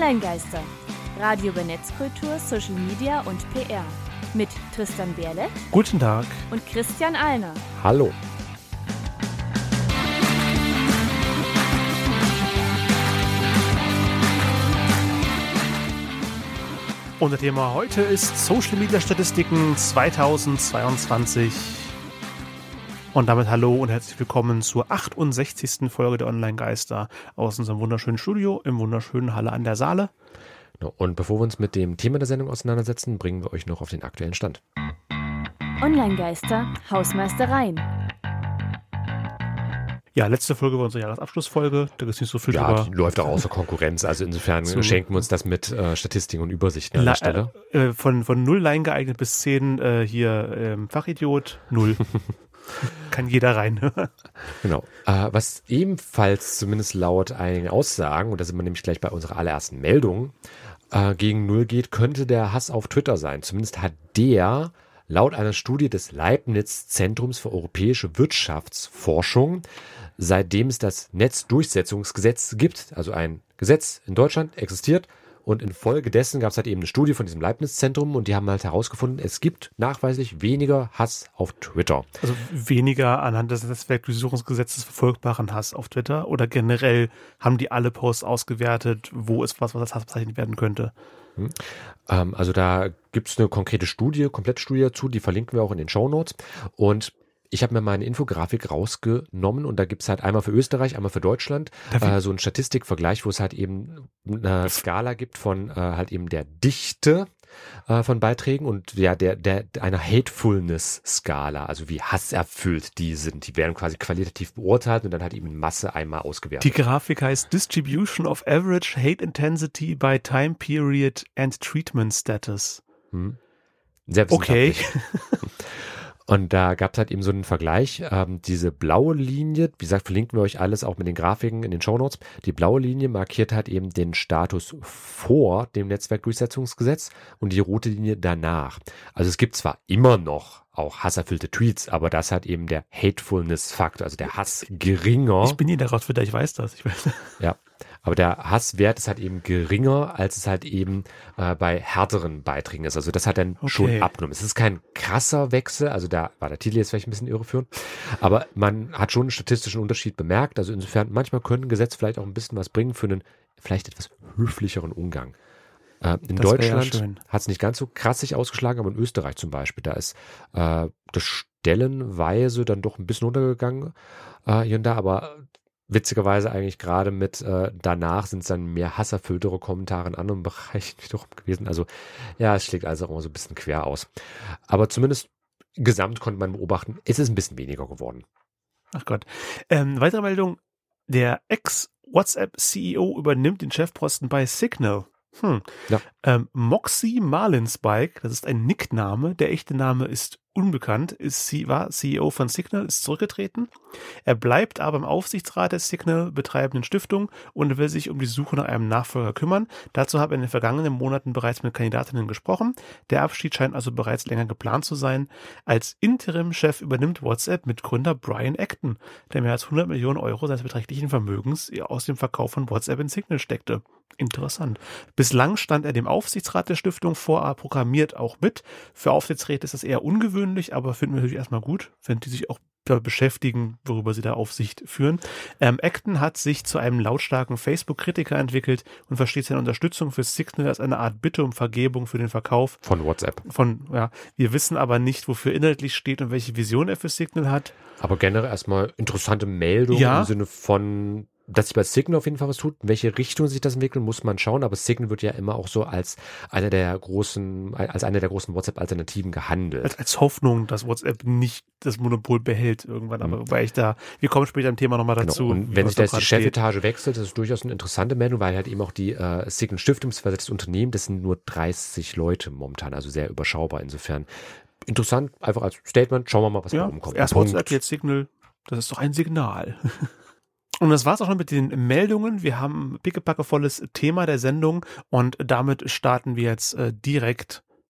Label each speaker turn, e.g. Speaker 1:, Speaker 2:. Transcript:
Speaker 1: Online-Geister. Radio über Netzkultur, Social Media und PR. Mit Tristan Berle.
Speaker 2: Guten Tag.
Speaker 1: Und Christian Alner.
Speaker 3: Hallo.
Speaker 2: Unser Thema heute ist Social Media Statistiken 2022. Und damit hallo und herzlich willkommen zur 68. Folge der Online-Geister aus unserem wunderschönen Studio im wunderschönen Halle an der Saale.
Speaker 3: Und bevor wir uns mit dem Thema der Sendung auseinandersetzen, bringen wir euch noch auf den aktuellen Stand.
Speaker 1: Online-Geister, Hausmeistereien.
Speaker 2: Ja, letzte Folge war unsere Jahresabschlussfolge. Da ist nicht so viel
Speaker 3: ja,
Speaker 2: drüber.
Speaker 3: Die läuft auch außer Konkurrenz. Also insofern
Speaker 2: So.
Speaker 3: schenken wir uns das mit äh, Statistiken und Übersichten an
Speaker 2: La-
Speaker 3: der Stelle.
Speaker 2: äh, äh, von, von null Line geeignet bis 10 äh, hier ähm, Fachidiot, null. Kann jeder rein.
Speaker 3: Genau. Äh, was ebenfalls zumindest laut einigen Aussagen, und da sind wir nämlich gleich bei unserer allerersten Meldung, äh, gegen Null geht, könnte der Hass auf Twitter sein. Zumindest hat der laut einer Studie des Leibniz Zentrums für europäische Wirtschaftsforschung, seitdem es das Netzdurchsetzungsgesetz gibt, also ein Gesetz in Deutschland existiert, und infolgedessen gab es halt eben eine Studie von diesem Leibniz-Zentrum und die haben halt herausgefunden, es gibt nachweislich weniger Hass auf Twitter.
Speaker 2: Also weniger anhand des Netzwerkdurchsuchungsgesetzes verfolgbaren Hass auf Twitter oder generell haben die alle Posts ausgewertet, wo ist was, was als Hass bezeichnet werden könnte.
Speaker 3: Ähm, also da gibt's eine konkrete Studie, Komplettstudie dazu, die verlinken wir auch in den Show Notes. Und ich habe mir mal eine Infografik rausgenommen und da gibt's halt einmal für Österreich, einmal für Deutschland äh, so einen Statistikvergleich, wo es halt eben eine Skala gibt von äh, halt eben der Dichte äh, von Beiträgen und ja, der, der, einer Hatefulness-Skala, also wie hasserfüllt die sind. Die werden quasi qualitativ beurteilt und dann halt eben in Masse einmal ausgewertet.
Speaker 2: Die Grafik heißt Distribution of Average Hate Intensity by Time Period and Treatment Status.
Speaker 3: Hm.
Speaker 2: Okay.
Speaker 3: Und da gab es halt eben so einen Vergleich. Ähm, diese blaue Linie, wie gesagt, verlinken wir euch alles auch mit den Grafiken in den Shownotes. Die blaue Linie markiert halt eben den Status vor dem Netzwerkdurchsetzungsgesetz und die rote Linie danach. Also es gibt zwar immer noch auch hasserfüllte Tweets, aber das hat eben der Hatefulness-Faktor, also der Hass geringer.
Speaker 2: Ich bin nie der Twitter, ich weiß das. Ich weiß.
Speaker 3: Ja, aber der Hasswert ist halt eben geringer, als es halt eben äh, bei härteren Beiträgen ist. Also das hat dann
Speaker 2: Okay.
Speaker 3: schon abgenommen. Es ist kein krasser Wechsel, also da war der Titel jetzt vielleicht ein bisschen irreführend, aber man hat schon einen statistischen Unterschied bemerkt. Also insofern, manchmal können Gesetze vielleicht auch ein bisschen was bringen für einen vielleicht etwas höflicheren Umgang. Äh, in
Speaker 2: Das ja
Speaker 3: Deutschland
Speaker 2: schön.
Speaker 3: hat es nicht ganz so krass sich ausgeschlagen, aber in Österreich zum Beispiel, da ist äh, das stellenweise dann doch ein bisschen runtergegangen äh, hier und da, aber witzigerweise eigentlich gerade mit äh, danach sind es dann mehr hasserfülltere Kommentare in anderen Bereichen wiederum gewesen. Also ja, es schlägt also auch immer so ein bisschen quer aus. Aber zumindest gesamt konnte man beobachten, es ist ein bisschen weniger geworden.
Speaker 2: Ach Gott. Ähm, weitere Meldung. Der Ex-WhatsApp-CEO übernimmt den Chefposten bei Signal. Hm.
Speaker 3: Ja.
Speaker 2: Ähm, Moxie Marlinspike, das ist ein Nickname. Der echte Name ist unbekannt, ist, sie war CEO von Signal, ist zurückgetreten. Er bleibt aber im Aufsichtsrat der Signal betreibenden Stiftung und will sich um die Suche nach einem Nachfolger kümmern. Dazu habe er in den vergangenen Monaten bereits mit Kandidatinnen gesprochen. Der Abschied scheint also bereits länger geplant zu sein. Als Interim-Chef übernimmt WhatsApp mit Gründer Brian Acton, der mehr als 100 Millionen Euro seines beträchtlichen Vermögens aus dem Verkauf von WhatsApp in Signal steckte. Interessant. Bislang stand er dem Aufsichtsrat der Stiftung vor, aber programmiert auch mit. Für Aufsichtsräte ist das eher ungewöhnlich, aber finden wir natürlich erstmal gut, wenn die sich auch damit beschäftigen, worüber sie da Aufsicht führen. Ähm, Acton hat sich zu einem lautstarken Facebook-Kritiker entwickelt und versteht seine Unterstützung für Signal als eine Art Bitte um Vergebung für den Verkauf
Speaker 3: Von WhatsApp.
Speaker 2: von, ja, wir wissen aber nicht, wofür inhaltlich steht und welche Vision er für Signal hat.
Speaker 3: Aber generell erstmal interessante Meldung
Speaker 2: Ja.
Speaker 3: im Sinne von, dass sich bei Signal auf jeden Fall was tut. In welche Richtung sich das entwickelt, muss man schauen. Aber Signal wird ja immer auch so als einer der großen, als eine der großen WhatsApp-Alternativen gehandelt.
Speaker 2: Als, als Hoffnung, dass WhatsApp nicht das Monopol behält irgendwann, aber
Speaker 3: Mhm.
Speaker 2: wobei ich da, wir kommen später im Thema nochmal
Speaker 3: Genau.
Speaker 2: dazu.
Speaker 3: Und
Speaker 2: wie
Speaker 3: wenn sich da jetzt die. Chefetage wechselt, das ist durchaus eine interessante Meldung, weil halt eben auch die äh, Signal Stiftung, beziehungsweise das Unternehmen, das sind nur 30 Leute momentan, also sehr überschaubar. Insofern interessant, einfach als Statement. Schauen wir mal, was
Speaker 2: Ja,
Speaker 3: da rumkommt.
Speaker 2: erst. WhatsApp, jetzt Signal. Das ist doch ein Signal. Und das war's auch schon mit den Meldungen. Wir haben pickepackevolles Thema der Sendung und damit starten wir jetzt äh, direkt